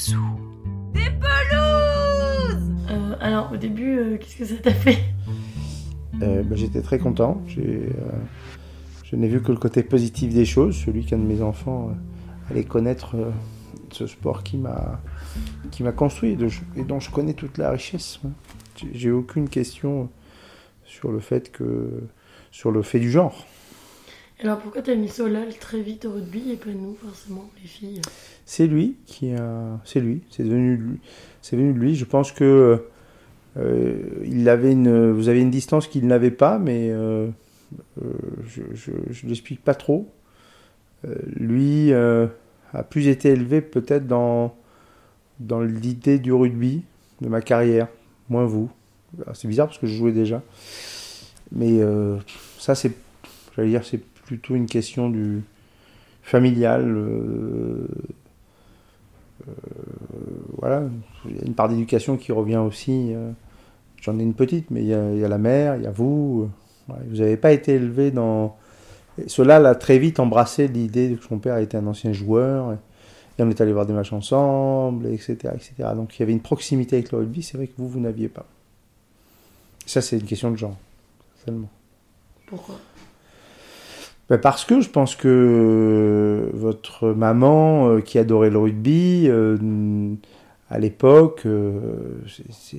dessous. Des pelouses Euh, alors, au début, euh, qu'est-ce que ça t'a fait? Euh, bah, J'étais très content. J'ai, euh, je n'ai vu que le côté positif des choses, celui qu'un de mes enfants euh, allait connaître euh, ce sport qui m'a, qui m'a construit et, de- et dont je connais toute la richesse. J'ai aucune question sur le fait que, sur le fait du genre. Alors, pourquoi t'as mis Solal très vite au rugby et pas nous, forcément, les filles? C'est lui qui a, c'est lui, c'est devenu c'est venu de lui. Je pense que euh, il avait une, vous avez une distance qu'il n'avait pas, mais euh, euh, je, je, je l'explique pas trop. Lui a plus été élevé peut-être dans dans l'idée du rugby de ma carrière, moins vous. Alors, C'est bizarre parce que je jouais déjà, mais ça c'est, j'allais dire, c'est plutôt une question du familial. euh, voilà, il y a une part d'éducation qui revient aussi. euh, J'en ai une petite, mais il y a, la mère, il y a vous. euh, vous n'avez pas été élevé dans. Cela l'a très vite embrassé l'idée que son père était un ancien joueur. Et, et on est allé voir des matchs ensemble, etc., etc. Donc il y avait une proximité avec le rugby, c'est vrai que vous, vous n'aviez pas. Ça, c'est une question de genre, seulement. Pourquoi? Ben, parce que je pense que votre maman, euh, qui adorait le rugby, euh, à l'époque, euh, euh,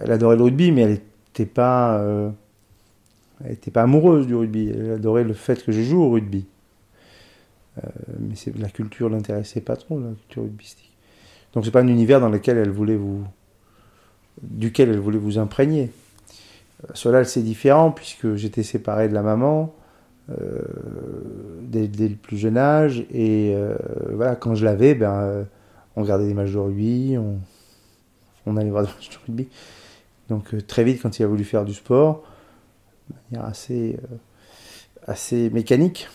elle adorait le rugby, mais elle n'était pas, euh, pas amoureuse du rugby. Elle adorait le fait que je joue au rugby. Euh, mais la culture l'intéressait pas trop, la culture rugbystique. Donc c'est pas un univers dans lequel elle voulait vous, duquel elle voulait vous imprégner. Euh, Solal, c'est différent puisque j'étais séparé de la maman euh, dès, dès le plus jeune âge. Et euh, voilà, quand je l'avais, ben, euh, on regardait des matchs de rugby, on, on allait voir des matchs de rugby. Donc euh, très vite, quand il a voulu faire du sport, de manière assez, euh, assez mécanique,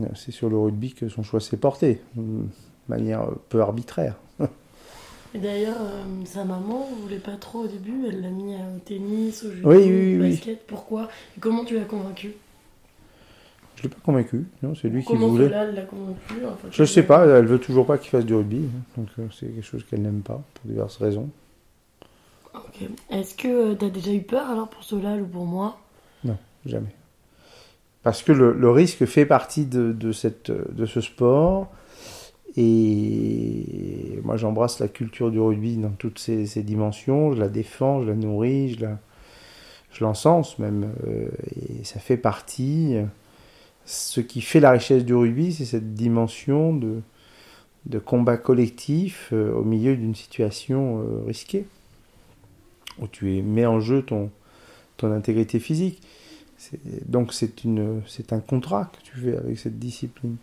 euh, c'est sur le rugby que son choix s'est porté, de manière euh, peu arbitraire. Et d'ailleurs, euh, sa maman voulait pas trop au début, elle l'a mis au tennis, au judo, Oui, oui, au oui. basket. Pourquoi? Et comment tu l'as convaincu l'ai pas convaincu, non, c'est lui qui voulait. Solal l'a convaincu Enfin, Je sais pas, elle veut toujours pas qu'il fasse du rugby, hein. donc euh, c'est quelque chose qu'elle n'aime pas, pour diverses raisons. Ok. Est-ce que tu as déjà eu peur alors pour Solal ou pour moi? Jamais. Parce que le, le risque fait partie de, de, cette, de ce sport. Et moi, j'embrasse la culture du rugby dans toutes ses, ses dimensions. Je la défends, je la nourris, je la, je l'encense même. euh, et ça fait partie. Ce qui fait la richesse du rugby, c'est cette dimension de, combat collectif euh, au milieu d'une situation euh, risquée, où tu mets en jeu ton, intégrité physique. Donc c'est un contrat que tu fais avec cette discipline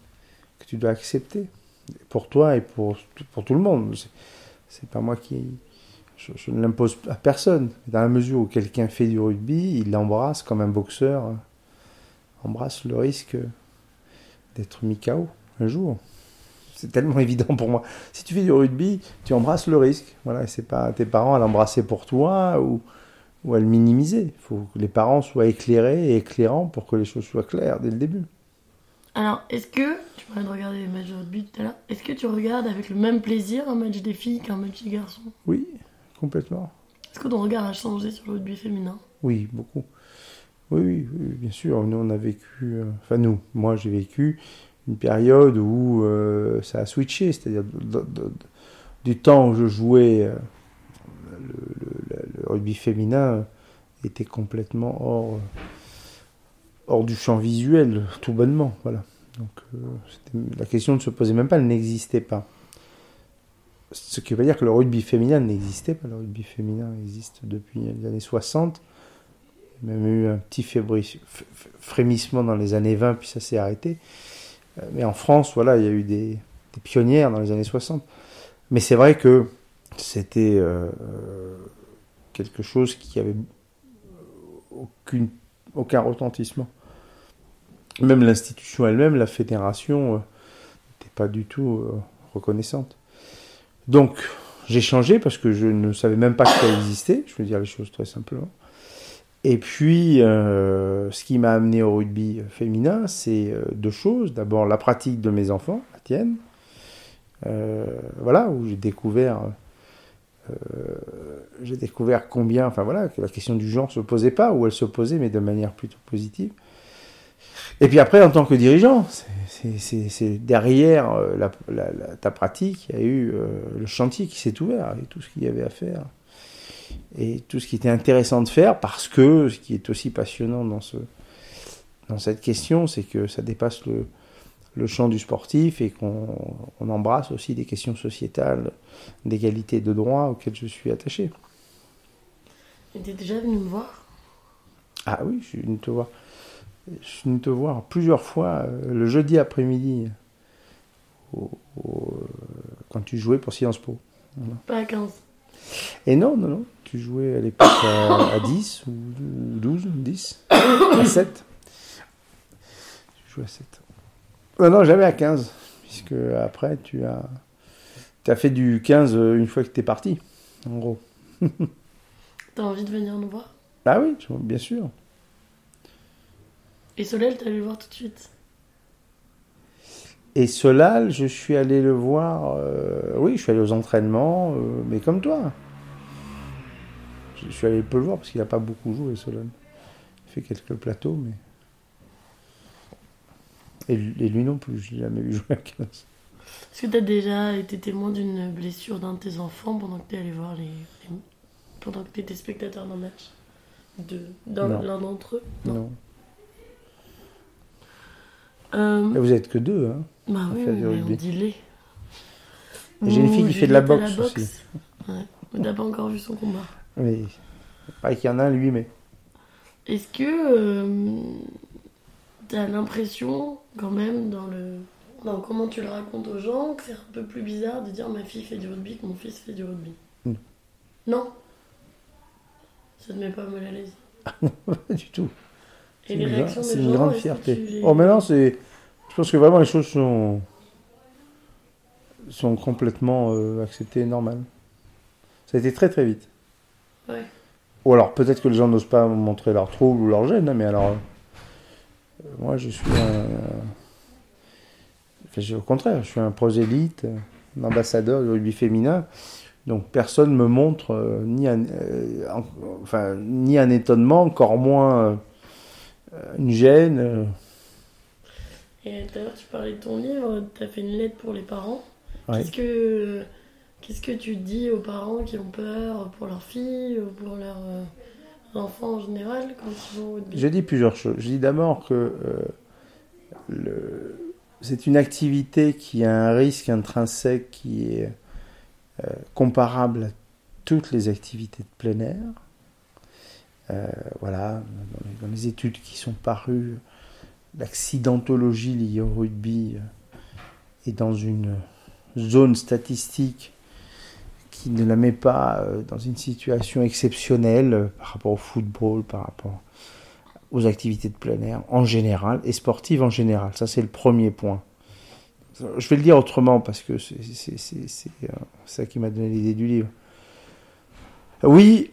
que tu dois accepter pour toi et pour, tout le monde. C'est, pas moi qui, je, ne l'impose à personne. Dans la mesure où quelqu'un fait du rugby, il l'embrasse comme un boxeur euh, embrasse le risque d'être mis KO un jour. C'est tellement évident pour moi. Si tu fais du rugby, tu embrasses le risque. Voilà, c'est pas tes parents à l'embrasser pour toi ou ou à le minimiser. Il faut que les parents soient éclairés et éclairants pour que les choses soient claires dès le début. Alors, est-ce que, tu parlais de regarder les matchs de rugby tout à l'heure, est-ce que tu regardes avec le même plaisir un match des filles qu'un match des garçons? Oui, complètement. Est-ce que ton regard a changé sur le rugby féminin? Oui, beaucoup. Oui, oui, bien sûr. Nous, on a vécu, euh, enfin nous, moi j'ai vécu une période où euh, ça a switché, c'est-à-dire du temps où je jouais, euh, le, rugby féminin était complètement hors, hors du champ visuel, tout bonnement. Voilà. Donc la question ne se posait même pas, elle n'existait pas. Ce qui veut dire que le rugby féminin n'existait pas. Le rugby féminin existe depuis les années 60. Il y même eu un petit frémissement dans les années 20, puis ça s'est arrêté. Euh, Mais en France, voilà, il y a eu des, pionnières dans les années 60. Mais c'est vrai que c'était euh, quelque chose qui avait aucune, aucun retentissement. Même l'institution elle-même, la fédération, euh, n'était pas du tout reconnaissante. Donc, j'ai changé parce que je ne savais même pas que ça existait. Je veux dire les choses très simplement. Et puis, euh, ce qui m'a amené au rugby féminin, c'est euh, deux choses. D'abord, la pratique de mes enfants, la tienne, euh, voilà, où j'ai découvert, découvert combien, enfin voilà, que la question du genre se posait pas, ou elle se posait, mais de manière plutôt positive. Et puis après, en tant que dirigeant, c'est derrière ta pratique, il y a eu le chantier qui s'est ouvert et tout ce qu'il y avait à faire. Et tout ce qui était intéressant de faire, parce que ce qui est aussi passionnant dans, ce, dans cette question, c'est que ça dépasse le, le champ du sportif et qu'on on embrasse aussi des questions sociétales, d'égalité de droits auxquelles je suis attaché. Et t'es déjà venu me voir? Ah oui, je suis venu te voir. Je suis venu te voir plusieurs fois euh, le jeudi après-midi au- au- euh, quand tu jouais pour Sciences Po. Voilà. Pas à 15. Et non, non, non, tu jouais à l'époque à, à 10 ou 12, 10, à 7. Tu jouais à 7. Non, non, jamais à 15, puisque après tu as, tu as fait du 15 une fois que tu es parti, en gros. T'as envie de venir nous voir? Ah oui, bien sûr. Et t'es allé le voir tout de suite? Et Solal, je suis allé le voir, euh, oui, je suis allé aux entraînements, euh, mais comme toi. Je suis allé peu le voir parce qu'il n'a pas beaucoup joué, Solal. Il fait quelques plateaux, mais. Et, lui- et lui non plus, je l'ai jamais vu jouer à 15. Est-ce que t'as déjà été témoin d'une blessure d'un de tes enfants pendant que t'es allé voir les. pendant que t'étais spectateur d'un match de l'un d'entre eux? Non. Non. Euh, Mais vous êtes que deux, hein. Bah oui, mais on dit les. J'ai une fille qui fait de la boxe aussi. Ouais. Mais t'as pas encore vu son combat. Mais. Pas qu'il y en a un, lui, mais. Est-ce que euh, t'as l'impression, quand même, dans le dans comment tu le racontes aux gens, que c'est un peu plus bizarre de dire ma fille fait du rugby que mon fils fait du rugby? Non. Non? Ça te met pas mal à l'aise? Pas du tout. Et les réactions des c'est une grande fierté. les- Oh, maintenant, c'est. Je pense que vraiment les choses sont. sont complètement euh, acceptées et normales. Ça a été très très vite. Ouais. Ou alors peut-être que les gens n'osent pas montrer leur trouble ou leur gêne, hein, mais alors. euh, moi, je suis un. Enfin, je- au contraire, je suis un prosélyte, un ambassadeur du rugby féminin. Donc personne me montre euh, ni, un, euh, en- enfin, ni un étonnement, encore moins euh, une gêne. Et tout à l'heure, tu parlais de ton livre, tu as fait une lettre pour les parents. Ouais. Qu'est-ce que qu'est-ce que tu dis aux parents qui ont peur pour leurs filles ou pour leurs euh, enfants en général quand ils vont au rugby Je dis plusieurs choses. Je dis d'abord que euh, le- c'est une activité qui a un risque intrinsèque qui est euh, comparable à toutes les activités de plein air. Euh, voilà, dans les, dans les études qui sont parues, l'accidentologie liée au rugby euh, est dans une zone statistique qui ne la met pas euh, dans une situation exceptionnelle euh, par rapport au football, par rapport aux activités de plein air en général et sportives en général. Ça, c'est le premier point. Je vais le dire autrement parce que c'est ça qui m'a donné l'idée du livre. Oui,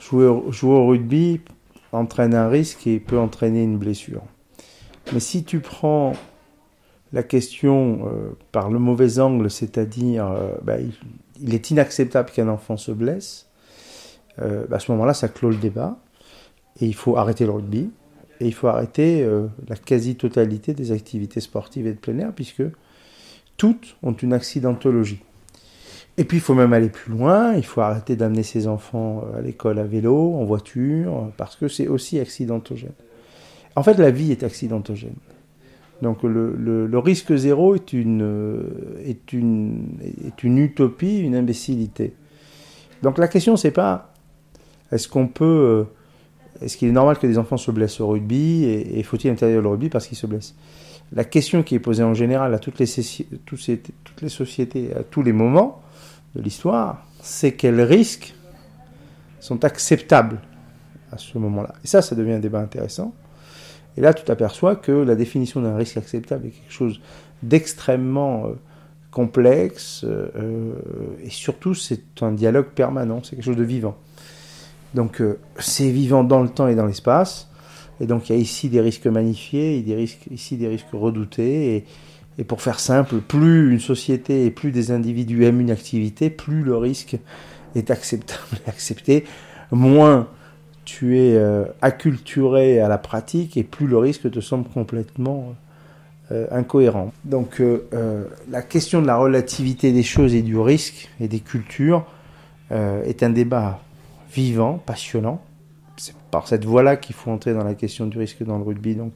jouer au rugby entraîne un risque et peut entraîner une blessure. Mais si tu prends la question euh, par le mauvais angle, c'est-à-dire euh, bah, il, est inacceptable qu'un enfant se blesse, euh, bah, à ce moment-là, ça clôt le débat. Et il faut arrêter le rugby. Et il faut arrêter la quasi-totalité des activités sportives et de plein air, puisque toutes ont une accidentologie. Et puis il faut même aller plus loin, il faut arrêter d'amener ses enfants à l'école à vélo, en voiture, parce que c'est aussi accidentogène. En fait, la vie est accidentogène. Donc le, risque zéro est une, utopie, une imbécilité. Donc la question, c'est pas est-ce qu'on peut... euh, est-ce qu'il est normal que des enfants se blessent au rugby et, faut-il interdire le rugby parce qu'ils se blessent? La question qui est posée en général à toutes les, toutes les sociétés, à tous les moments de l'histoire, c'est quels risques sont acceptables à ce moment-là. Et ça, ça devient un débat intéressant. Et là, tu t'aperçois que la définition d'un risque acceptable est quelque chose d'extrêmement euh, complexe euh, euh, et surtout, c'est un dialogue permanent, c'est quelque chose de vivant. Donc c'est vivant dans le temps et dans l'espace. Et donc il y a ici des risques magnifiés, et des risques, ici des risques redoutés. Et, Et pour faire simple, plus une société et plus des individus aiment une activité, plus le risque est acceptable et accepté, moins tu es euh, acculturé à la pratique et plus le risque te semble complètement euh, incohérent. Donc euh, euh, la question de la relativité des choses et du risque et des cultures euh, est un débat vivant, passionnant. C'est par cette voie-là qu'il faut entrer dans la question du risque dans le rugby. Donc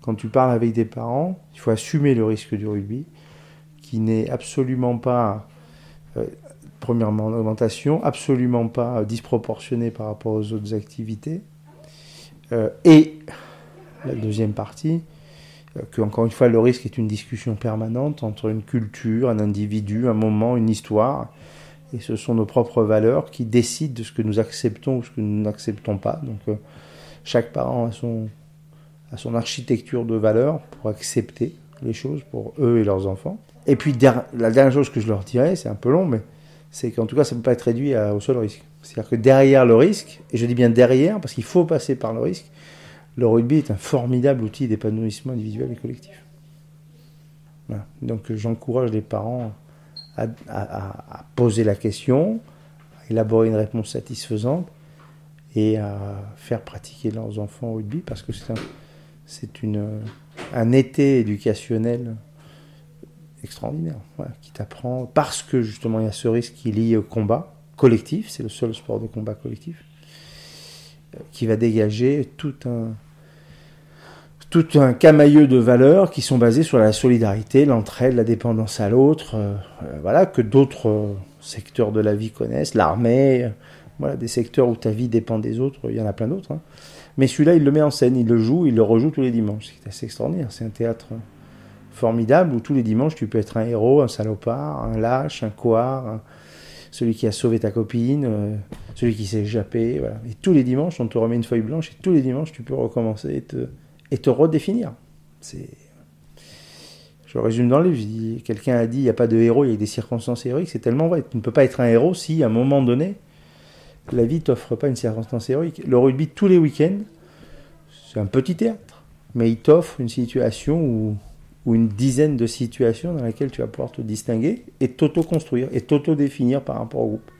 quand tu parles avec des parents, il faut assumer le risque du rugby, qui n'est absolument pas, euh, premièrement, en augmentation, absolument pas disproportionné par rapport aux autres activités. Euh, et la deuxième partie, euh, que encore une fois, le risque est une discussion permanente entre une culture, un individu, un moment, une histoire. Et ce sont nos propres valeurs qui décident de ce que nous acceptons ou ce que nous n'acceptons pas. Donc euh, chaque parent a son, architecture de valeurs pour accepter les choses pour eux et leurs enfants. Et puis la dernière chose que je leur dirais, c'est un peu long, mais c'est qu'en tout cas ça ne peut pas être réduit à- au seul risque. C'est-à-dire que derrière le risque, et je dis bien derrière parce qu'il faut passer par le risque, le rugby est un formidable outil d'épanouissement individuel et collectif. Donc j'encourage les parents à, poser la question, à élaborer une réponse satisfaisante et à faire pratiquer leurs enfants au rugby parce que c'est un, un été éducationnel extraordinaire qui t'apprend parce que justement il y a ce risque qui est lié au combat collectif, c'est le seul sport de combat collectif euh, qui va dégager tout un tout un camailleux de valeurs qui sont basées sur la solidarité, l'entraide, la dépendance à l'autre, euh, euh, voilà que d'autres secteurs de la vie connaissent, l'armée, voilà des secteurs où ta vie dépend des autres, il y en a plein d'autres. hein. Mais celui-là, il le met en scène, il le joue, il le rejoue tous les dimanches. C'est assez extraordinaire. C'est un théâtre formidable où tous les dimanches, tu peux être un héros, un salopard, un lâche, un couard, un- celui qui a sauvé ta copine, euh, celui qui s'est échappé. Et tous les dimanches, on te remet une feuille blanche et tous les dimanches, tu peux recommencer et te, redéfinir. C'est. Je résume dans le livre, quelqu'un a dit il n'y a pas de héros, il y a des circonstances héroïques, c'est tellement vrai. Tu ne peux pas être un héros si, à un moment donné, la vie t'offre pas une circonstance héroïque. Le rugby, tous les week-ends, c'est un petit théâtre, mais il t'offre une situation ou, ou une dizaine de situations dans lesquelles tu vas pouvoir te distinguer et t'auto-construire et t'auto-définir par rapport au groupe.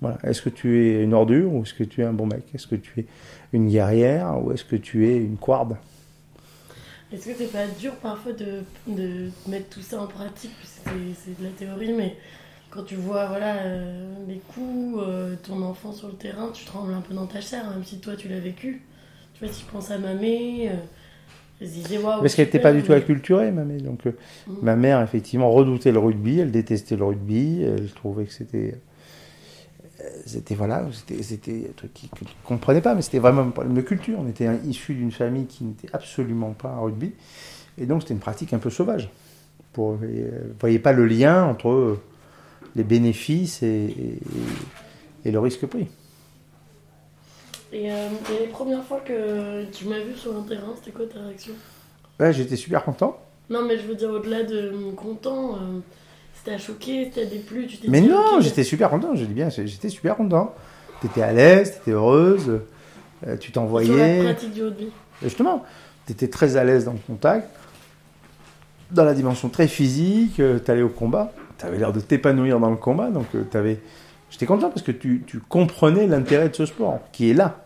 Voilà. Est-ce que tu es une ordure ou est-ce que tu es un bon mec? Est-ce que tu es une guerrière ou est-ce que tu es une couarde Est-ce que c'est pas dur parfois de, de mettre tout ça en pratique? C'est de la théorie, mais quand tu vois voilà, euh, les coups, euh, ton enfant sur le terrain, tu trembles un peu dans ta chair, même si toi tu l'as vécu. Tu vois, si je pense à mamé, euh, je disais. Parce qu'elle n'était pas du tout acculturée, ma mère. Donc, euh, Mhm. ma mère, effectivement, redoutait le rugby, elle détestait le rugby, elle trouvait que c'était. euh, C'était voilà, c'était un truc qu'il ne comprenait pas, mais c'était vraiment un problème de culture. On était un- issu d'une famille qui n'était absolument pas un rugby, et donc c'était une pratique un peu sauvage. Pour, euh, vous voyez pas le lien entre les bénéfices et, et- et le risque pris. Et, euh, et les premières fois que tu m'as vu sur un terrain, c'était quoi ta réaction? J'étais super content. Non, mais je veux dire, au-delà de content, euh, c'était choqué, c'était déplu, tu t'es Mais non, ok, j'étais super content, je dis bien, j'étais super content. T'étais à l'aise, t'étais heureuse, euh, tu Sur la t'envoyais. pratique du rugby. Justement, t'étais très à l'aise dans le contact, dans la dimension très physique, euh, t'allais au combat, t'avais l'air de t'épanouir dans le combat, donc t'avais. J'étais content parce que tu, tu comprenais l'intérêt de ce sport, qui est là,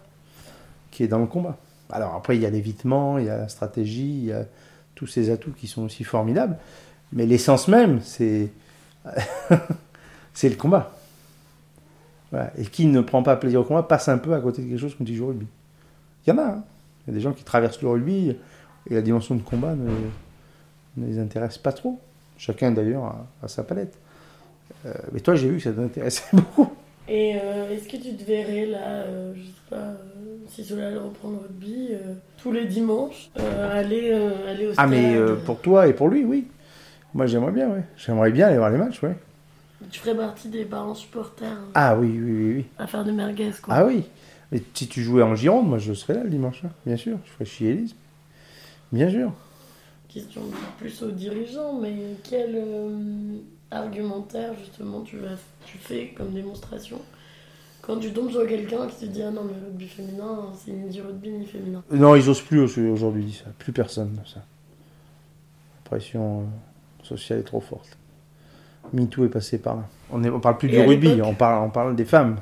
qui est dans le combat. Alors après, il y a l'évitement, il y a la stratégie, il y a tous ces atouts qui sont aussi formidables, mais l'essence même, c'est. c'est le combat. Et qui ne prend pas plaisir au combat passe un peu à côté de quelque chose quand il joue au rugby. Il y en a. hein. Il y a des gens qui traversent le rugby et la dimension de combat ne, les intéresse pas trop. Chacun d'ailleurs a sa palette. Euh, mais toi, j'ai vu que ça t'intéressait beaucoup. Et euh, est-ce que tu te verrais là, euh, je sais pas, si cela allait reprendre le rugby, tous les dimanches, aller, aller au Ah, stade mais euh, pour toi et pour lui, oui. Moi, j'aimerais bien, oui. J'aimerais bien aller voir les matchs, oui. Tu ferais partie des parents supporters hein, Ah oui, oui, oui, oui. à faire des merguez, quoi. Ah oui. Mais si tu jouais en Gironde, moi, je serais là le dimanche, hein. bien sûr. Je ferais chier Elise. Bien sûr. Question plus aux dirigeants, mais quel euh, argumentaire justement tu, vas, tu fais comme démonstration quand tu tombes sur quelqu'un qui te dit ah non mais le rugby féminin c'est ni du rugby ni féminin. Non, ils osent plus au- aujourd'hui, ça. Plus personne, ça. Pression. euh, sociale est trop forte. MeToo est passé par là. On ne parle plus Et du rugby, l'époque on parle, on parle des femmes.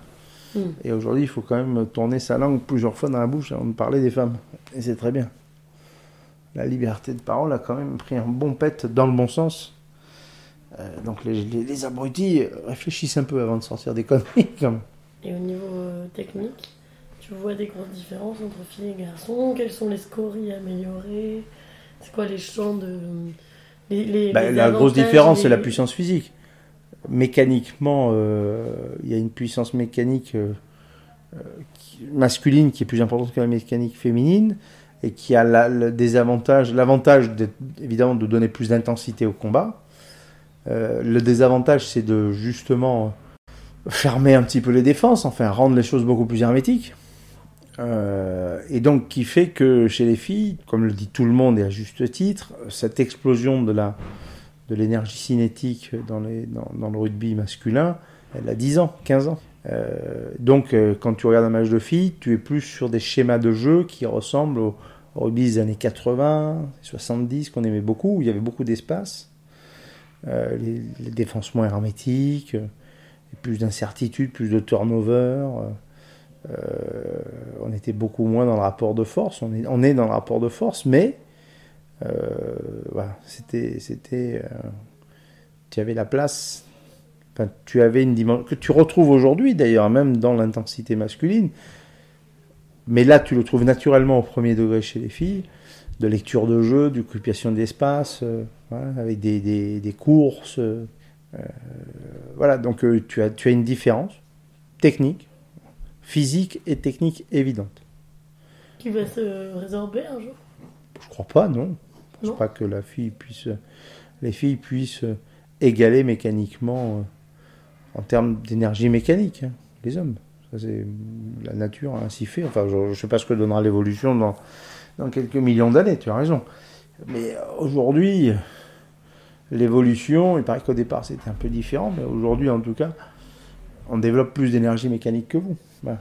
Hmm. Et aujourd'hui, il faut quand même tourner sa langue plusieurs fois dans la bouche avant de parler des femmes. Et c'est très bien. La liberté de parole a quand même pris un bon pet dans le bon sens. Euh, donc les, les- les abrutis réfléchissent un peu avant de sortir des conneries. Et au niveau euh, technique, tu vois des grosses différences entre filles et garçons Quels sont les scories améliorés C'est quoi les champs de. Les, les- Bah, les la grosse différence, c'est la puissance physique. Mécaniquement, euh, il y a une puissance mécanique euh, qui- masculine qui est plus importante que la mécanique féminine et qui a la- le désavantage, l'avantage évidemment de donner plus d'intensité au combat. Euh, le désavantage, c'est de justement fermer un petit peu les défenses, enfin rendre les choses beaucoup plus hermétiques. Euh, et donc qui fait que chez les filles, comme le dit tout le monde et à juste titre, cette explosion de la de l'énergie cinétique dans, les, dans, le rugby masculin, elle a 10 ans, 15 ans. Euh, donc quand tu regardes un match de filles, tu es plus sur des schémas de jeu qui ressemblent au rugby des années 80, 70 qu'on aimait beaucoup, où il y avait beaucoup d'espace, euh, les, les hermétiques, euh, plus d'incertitude, plus de turnover. euh, on était beaucoup moins dans le rapport de force. On est, dans le rapport de force, mais voilà, c'était, c'était, tu avais la place. Tu avais une dimension que tu retrouves aujourd'hui d'ailleurs, même dans l'intensité masculine. Mais là, tu le trouves naturellement au premier degré chez les filles, de lecture de jeu, d'occupation d'espace, euh, voilà, avec des, des, des courses. euh, voilà, donc euh, tu, as, tu as une différence technique, physique et technique évidente. Qui va se résorber un jour? Je crois pas, non. Je Non. pense pas que la fille puisse, les filles puissent égaler mécaniquement en termes d'énergie mécanique hein, les hommes. Ça, c'est la nature a ainsi fait. Enfin, je ne sais pas ce que donnera l'évolution dans, dans quelques millions d'années. Tu as raison. Mais aujourd'hui, l'évolution, il paraît qu'au départ c'était un peu différent, mais aujourd'hui en tout cas, on développe plus d'énergie mécanique que vous. Voilà.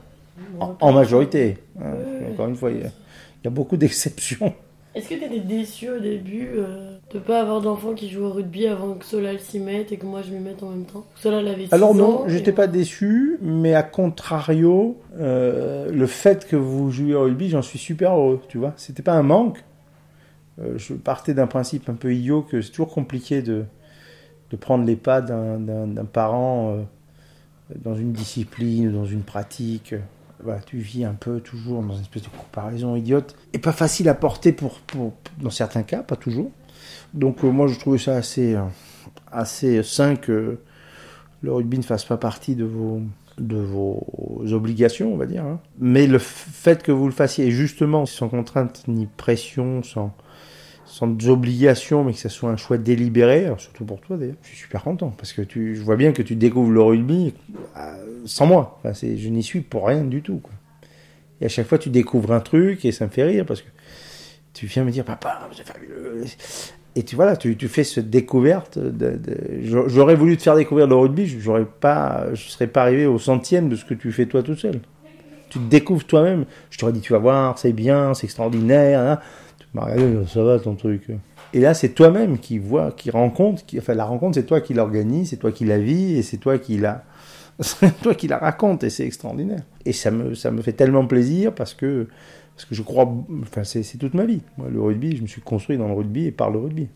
En, en majorité. hein. Encore une fois, il y a, il y a beaucoup d'exceptions. Est-ce que t'étais déçu au début euh, de pas avoir d'enfants qui jouent au rugby avant que Solal s'y mette et que moi je m'y mette en même temps? Solal avait 6 Alors non, et- j'étais pas déçu, mais à contrario, euh, le fait que vous jouiez au rugby, j'en suis super heureux, tu vois. C'était pas un manque. Euh, je partais d'un principe un peu idiot que c'est toujours compliqué de, de prendre les pas d'un parent euh, dans une discipline ou dans une pratique. Voilà, tu vis un peu toujours dans une espèce de comparaison idiote et pas facile à porter pour, pour dans certains cas, pas toujours. Donc euh, moi je trouvais ça assez euh, assez sain que le rugby ne fasse pas partie de vos, de vos obligations, on va dire. hein. Mais le fait que vous le fassiez, justement, sans contrainte ni pression, sans, sans obligation, mais que ce soit un choix délibéré, alors surtout pour toi d'ailleurs, je suis super content, parce que tu, je vois bien que tu découvres le rugby euh, sans moi. Je n'y suis pour rien du tout. Et à chaque fois, tu découvres un truc, et ça me fait rire, parce que tu viens me dire, papa, c'est fabuleux. Et tu voilà, tu, fais cette découverte. J'aurais voulu te faire découvrir le rugby, j'aurais pas, je serais pas arrivé au centième de ce que tu fais toi tout seul. Tu te découvres toi-même. Je t'aurais dit, tu vas voir, c'est bien, c'est extraordinaire. hein. Regardé, ça va ton truc? Et là, c'est toi-même qui vois, qui rencontre, qui, enfin la rencontre, c'est toi qui l'organise, c'est toi qui la vis, et c'est toi qui la, c'est toi qui la raconte, et c'est extraordinaire. Et ça me, ça me fait tellement plaisir parce que, parce que je crois, enfin c'est, c'est toute ma vie. Moi, le rugby, je me suis construit dans le rugby et par le rugby.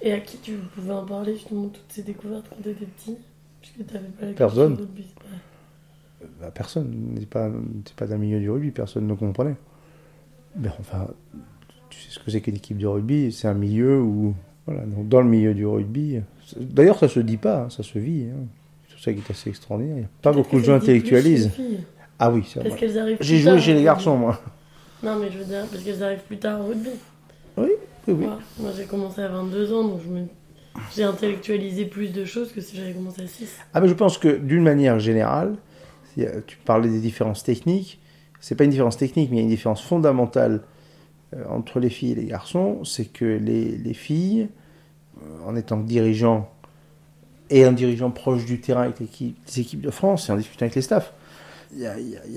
Et à qui tu pouvais en parler justement toutes ces découvertes quand t'étais petit? Puisque t'avais pas la Personne. rugby, pas- Bah, personne n'est pas, pas d'un milieu du rugby, personne ne comprenait. Mais enfin, tu sais ce que c'est qu'une équipe de rugby, c'est un milieu où, voilà, donc dans le milieu du rugby, d'ailleurs ça se dit pas, hein, ça se vit. Hein. C'est ça qui est assez extraordinaire. Il n'y a pas beaucoup de gens intellectualisent. Ah oui, c'est vrai. J'ai joué tard chez les garçons, moi. Non, mais je veux dire, parce qu'elles arrivent plus tard au rugby. Oui, oui. Moi, moi, j'ai commencé à 22 ans, donc je me... j'ai intellectualisé plus de choses que si j'avais commencé à 6. Ah, mais je pense que d'une manière générale, tu parlais des différences techniques, c'est pas une différence technique, mais il y a une différence fondamentale euh, entre les filles et les garçons, c'est que les, les filles, euh, en étant dirigeants et un dirigeant proche du terrain avec les équipes de France et en discutant avec les staffs, il y a,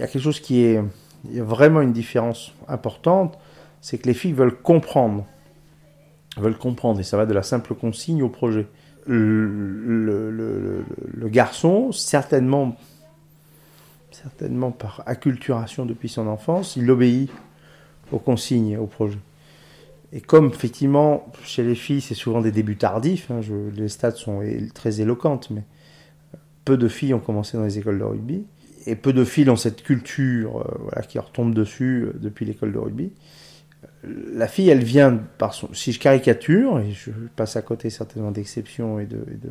quelque chose qui est, vraiment une différence importante, c'est que les filles veulent comprendre veulent comprendre, et ça va de la simple consigne au projet. Le garçon, certainement, certainement par acculturation depuis son enfance, il obéit aux consignes, au projet. Et comme effectivement, chez les filles, c'est souvent des débuts tardifs, hein, les stats sont très éloquentes, mais peu de filles ont commencé dans les écoles de rugby, et peu de filles ont cette culture euh, voilà, qui leur tombe dessus euh, depuis l'école de rugby. Euh, La fille, elle vient par son. Si je caricature, et je passe à côté certainement d'exceptions et de, et de,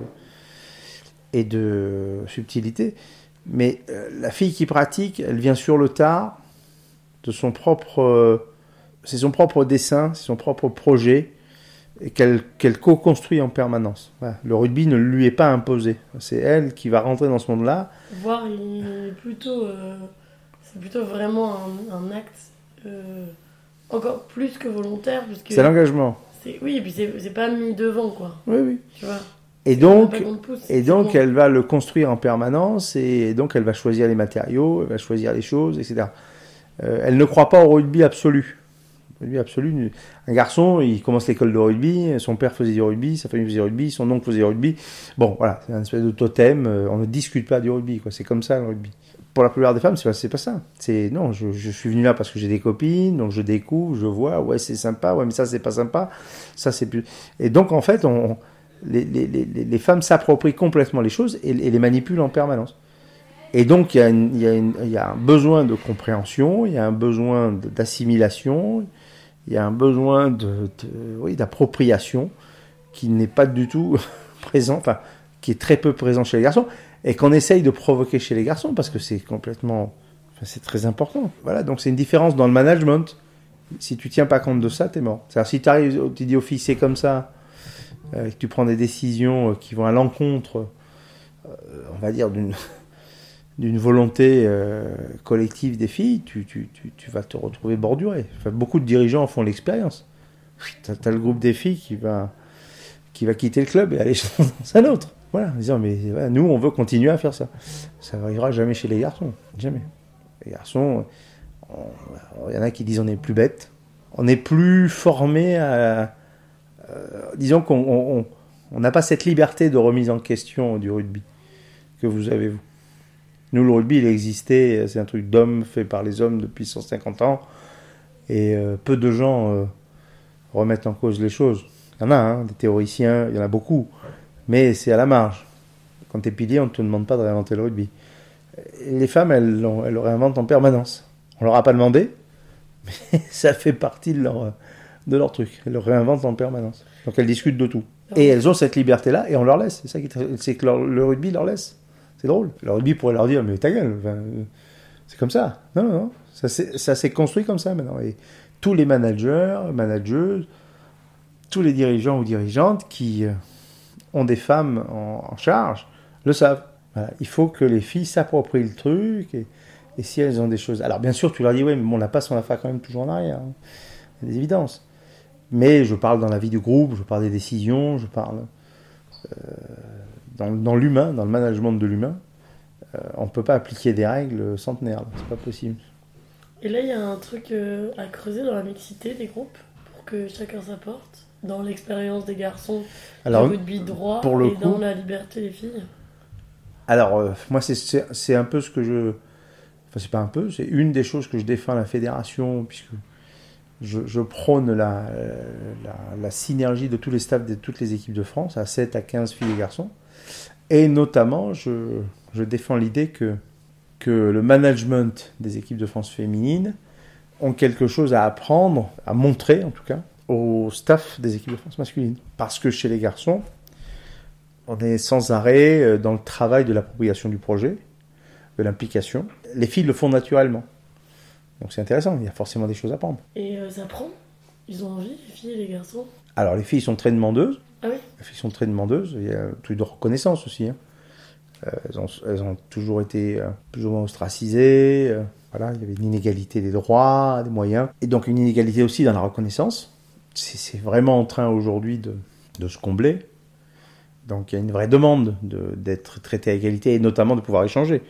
et de subtilité, mais euh, la fille qui pratique, elle vient sur le tard de son propre. euh, c'est son propre dessin, c'est son propre projet, et qu'elle qu'elle co-construit en permanence. Voilà. Le rugby ne lui est pas imposé. C'est elle qui va rentrer dans ce monde-là. Il est plutôt. euh, c'est plutôt vraiment un, un acte encore plus que volontaire, puisque. C'est l'engagement. c'est- Oui, et puis c'est c'est pas mis devant, quoi. Oui, oui. Tu vois. Et donc, Et donc, elle va le construire en permanence, et donc elle va choisir les matériaux, elle va choisir les choses, etc. Euh, elle ne croit pas au rugby absolu. Rugby absolu. Un garçon, il commence l'école de rugby, son père faisait du rugby, sa famille faisait du rugby, son oncle faisait du rugby. Bon, voilà, c'est un espèce de totem, euh, on ne discute pas du rugby, quoi. C'est comme ça le rugby. Pour la plupart des femmes, c'est pas, c'est pas ça. C'est non, je, je suis venu là parce que j'ai des copines, donc je découvre, je vois, ouais, c'est sympa, ouais, mais ça, c'est pas sympa, ça, c'est plus. Et donc, en fait, on, les, femmes s'approprient complètement les choses et, les manipulent en permanence. Et donc, il y, a un besoin de compréhension, il y a un besoin d'assimilation, il y a un besoin de, d'appropriation qui n'est pas du tout présent, enfin, qui est très peu présent chez les garçons, et qu'on essaye de provoquer chez les garçons parce que c'est complètement. C'est très important. Voilà, donc c'est une différence dans le management. Si tu tiens pas compte de ça, t'es mort. C'est-à-dire, si tu arrives, tu dis au fils, c'est comme ça, euh, que tu prends des décisions euh, qui vont à l'encontre, euh, on va dire, d'une d'une volonté collective des filles, tu, tu, tu, tu vas te retrouver borduré. Beaucoup de dirigeants font l'expérience. Tu as, le groupe des filles qui va, qui va quitter le club et aller dans un autre. Voilà, disant, mais nous, on veut continuer à faire ça. Ça n'arrivera jamais chez les garçons. Jamais. Les garçons, on- il y en a qui disent on est plus bête. On est plus formé à. Euh, disons qu'on on- on- on n'a pas cette liberté de remise en question du rugby que vous avez, vous. Nous, le rugby, il existait, c'est un truc d'homme fait par les hommes depuis 150 ans. Et euh, peu de gens euh, remettent en cause les choses. Il y en a, hein, des théoriciens, il y en a beaucoup. Mais c'est à la marge. Quand tu es pilier, on ne te demande pas de réinventer le rugby. Les femmes, elles, elles le réinventent en permanence. On leur a pas demandé, mais ça fait partie de leur, de leur truc. Elles le réinventent en permanence. Donc elles discutent de tout. Et elles ont cette liberté-là et on leur laisse. C'est ça qui est- c'est que leur- le rugby leur laisse. C'est drôle. Le rugby pourrait leur dire mais ta gueule. enfin, euh, c'est comme ça. Non, non, non. Ça s'est construit comme ça maintenant. Et tous les managers, manageuses, tous les dirigeants ou dirigeantes qui euh, ont des femmes en, en charge le savent. Voilà. Il faut que les filles s'approprient le truc et, et si elles ont des choses. Alors bien sûr, tu leur dis oui, mais bon, la passe, on la fait quand même toujours en arrière. hein. Il y a des évidences. Mais je parle dans la vie du groupe, je parle des décisions, je parle euh, dans, dans l'humain, dans le management de l'humain. Euh, on ne peut pas appliquer des règles centenaires, c'est pas possible. Et là, il y a un truc euh, à creuser dans la mixité des groupes pour que chacun s'apporte dans l'expérience des garçons, Alors, du rugby droit pour le et dans la liberté des filles. Alors, moi, c'est un peu ce que je. Enfin, c'est pas un peu, c'est une des choses que je défends à la fédération, puisque je, prône la, synergie de tous les staffs de toutes les équipes de France, à 7 à 15 filles et garçons. Et notamment, je, défends l'idée que, que le management des équipes de France féminines ont quelque chose à apprendre, à montrer en tout cas, au staff des équipes de France masculines. Parce que chez les garçons, on est sans arrêt euh, dans le travail de l'appropriation du projet, de l'implication. Les filles le font naturellement. Donc c'est intéressant, il y a forcément des choses à prendre. Et euh, ça prend? Ils ont envie, les filles et les garçons? Alors les filles sont très demandeuses, Ah oui? Les filles sont très demandeuses, il y a un truc de reconnaissance aussi. hein. Euh, elles, ont, elles ont toujours été euh, plus ou moins ostracisées, voilà, il y avait une inégalité des droits, des moyens, et donc une inégalité aussi dans la reconnaissance. C'est vraiment en train aujourd'hui de, de se combler. Donc il y a une vraie demande de- d'être traité à égalité et notamment de pouvoir échanger.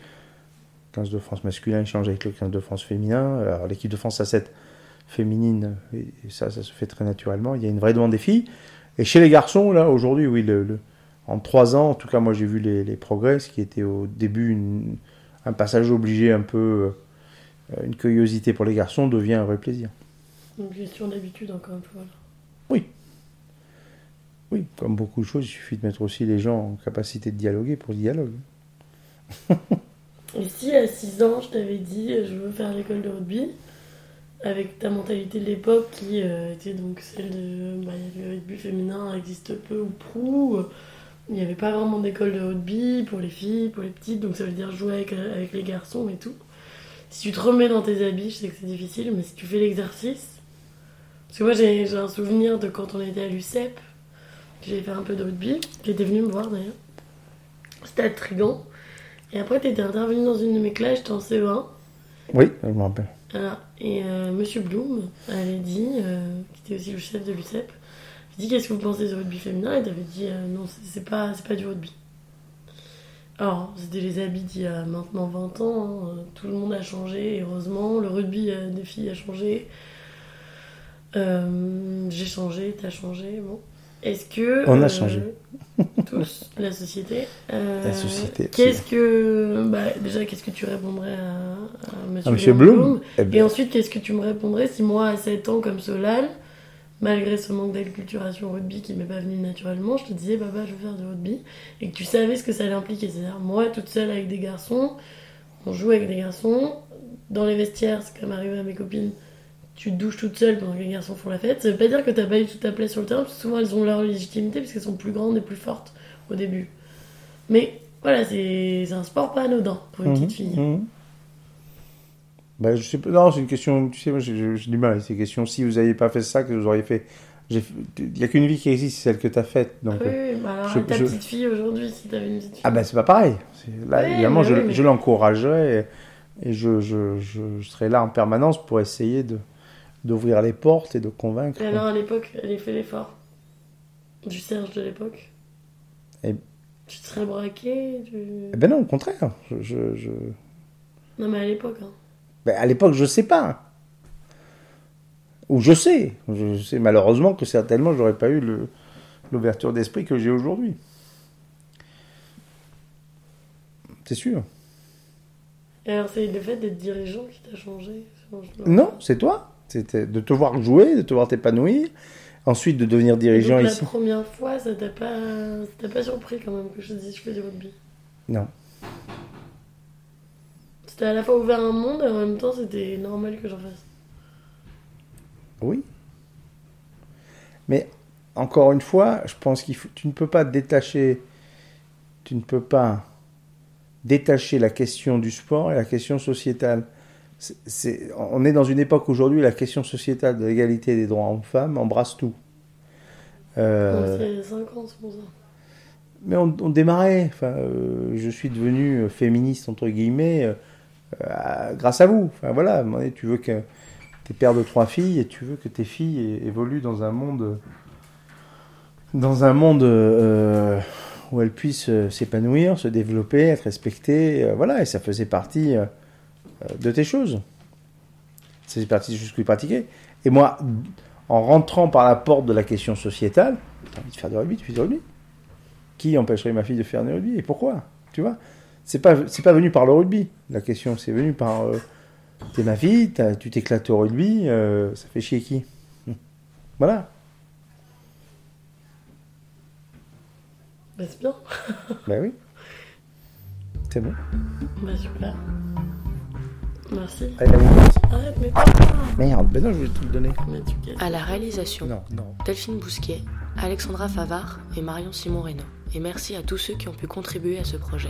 Le 15 de France masculin échange avec le 15 de France féminin. Alors l'équipe de France à 7 féminine, et, ça, ça se fait très naturellement. Il y a une vraie demande des filles. Et chez les garçons, là, aujourd'hui, oui, le, le- en trois ans, en tout cas, moi, j'ai vu les, les progrès, ce qui était au début une- un passage obligé, un peu euh, une curiosité pour les garçons, devient un vrai plaisir. Une question d'habitude, encore une fois. là. Oui, comme beaucoup de choses, il suffit de mettre aussi les gens en capacité de dialoguer pour le dialogue. Et si à 6 ans, je t'avais dit euh, je veux faire l'école de rugby, avec ta mentalité de l'époque qui euh, était donc celle de bah, le rugby féminin existe peu ou prou, euh, il n'y avait pas vraiment d'école de rugby pour les filles, pour les petites, donc ça veut dire jouer avec, les garçons et tout. Si tu te remets dans tes habits, je sais que c'est difficile, mais si tu fais l'exercice. Parce que moi j'ai un souvenir de quand on était à l'UCEP, j'ai fait un peu de rugby, qui était venu me voir d'ailleurs. C'était à Trigan. Et après, tu étais intervenu dans une de mes classes, j'étais en CE1. Oui, je me rappelle. Voilà. Et euh, Monsieur Bloom avait dit, euh, qui était aussi le chef de l'UCEP, il dit Qu'est-ce que vous pensez du rugby féminin? Et t'avais dit euh, Non, c'est- pas, pas du rugby. Alors, c'était les habits d'il y a maintenant 20 ans, hein. tout le monde a changé, heureusement, le rugby euh, des filles a changé. J'ai changé, t'as changé, bon. Est-ce que. On a euh, changé. tous, la société. Euh, La société, Qu'est-ce que. Bah, déjà, qu'est-ce que tu répondrais à, à Monsieur, Ah, Monsieur Léon Blum eh Et ensuite, qu'est-ce que tu me répondrais si moi, à 7 ans, comme Solal, malgré ce manque d'acculturation au rugby qui m'est pas venu naturellement, je te disais, papa, je veux faire du rugby, et que tu savais ce que ça allait impliquer. C'est-à-dire, moi, toute seule avec des garçons, on joue avec des garçons, dans les vestiaires, c'est comme arrivé à mes copines, tu te douches toute seule pendant que les garçons font la fête. Ça veut pas dire que t'as pas eu toute ta place sur le terrain, parce que souvent elles ont leur légitimité, parce qu'elles sont plus grandes et plus fortes au début. Mais voilà, c'est un sport pas anodin pour une petite fille. mhm. Bah, je sais pas. Non, c'est une question. Tu sais, moi, j'ai du mal avec ces questions. Si vous n'aviez pas fait ça, que vous auriez fait. Il n'y a qu'une vie qui existe, c'est celle que tu as faite. Donc, Oui, euh, oui, bah alors je- ta je- petite fille aujourd'hui, si t'avais une petite fille. Ah ben c'est pas pareil. Là, évidemment, mais je, oui, mais- je l'encouragerais et, et je, je, je, je serai là en permanence pour essayer de d'ouvrir les portes et de convaincre. Et alors à l'époque, elle a fait l'effort du Serge de l'époque. Et- Tu te serais braqué tu... Eh ben non, au contraire. Je, je, je- Non mais à l'époque, hein. Ben, à l'époque, je sais pas. Ou je sais. Je sais malheureusement que certainement, j'aurais pas eu le- l'ouverture d'esprit que j'ai aujourd'hui. C'est sûr. Et alors c'est le fait d'être dirigeant qui t'a changé Non, c'est toi. C'était de te voir jouer, de te voir t'épanouir. Ensuite, de devenir dirigeant donc, la ici. première fois, ça t'a pas, ça t'a pas surpris quand même que je te dise je fais du rugby? Non. C'était à la fois ouvert un monde et en même temps c'était normal que j'en fasse. Oui. Mais encore une fois, je pense qu'il faut, tu ne peux pas détacher, tu ne peux pas détacher la question du sport et la question sociétale. C'est- on est dans une époque aujourd'hui, où la question sociétale de l'égalité des droits hommes-femmes embrasse tout. Euh, Donc c'est 5 ans, c'est pour ça. mais on, on démarrait. Enfin, euh, je suis devenu féministe entre guillemets euh, grâce à vous. Enfin voilà, tu veux que t'es père de trois filles et tu veux que tes filles évoluent dans un monde, dans un monde euh, où elles puissent s'épanouir, se développer, être respectées. voilà, et ça faisait partie de tes choses. Ça faisait partie des choses que. Et moi, en rentrant par la porte de la question sociétale, t'as envie de faire du rugby, tu fais du rugby qui empêcherait ma fille de faire du rugby? Et pourquoi? Tu vois? C'est pas c'est pas venu par le rugby. La question c'est venu par euh, t'es ma fille, tu t'éclates au rugby, euh, ça fait chier qui? Voilà. Bah c'est bien. Ben oui. C'est bon. Bah super. Merci. Allez, la. Arrête, mais pas. Merde, ben non, je vais te le donner. Mais tu. À la réalisation, Non, non. Delphine Bousquet, Alexandra Favard et Marion Simon Reynaud. Et merci à tous ceux qui ont pu contribuer à ce projet.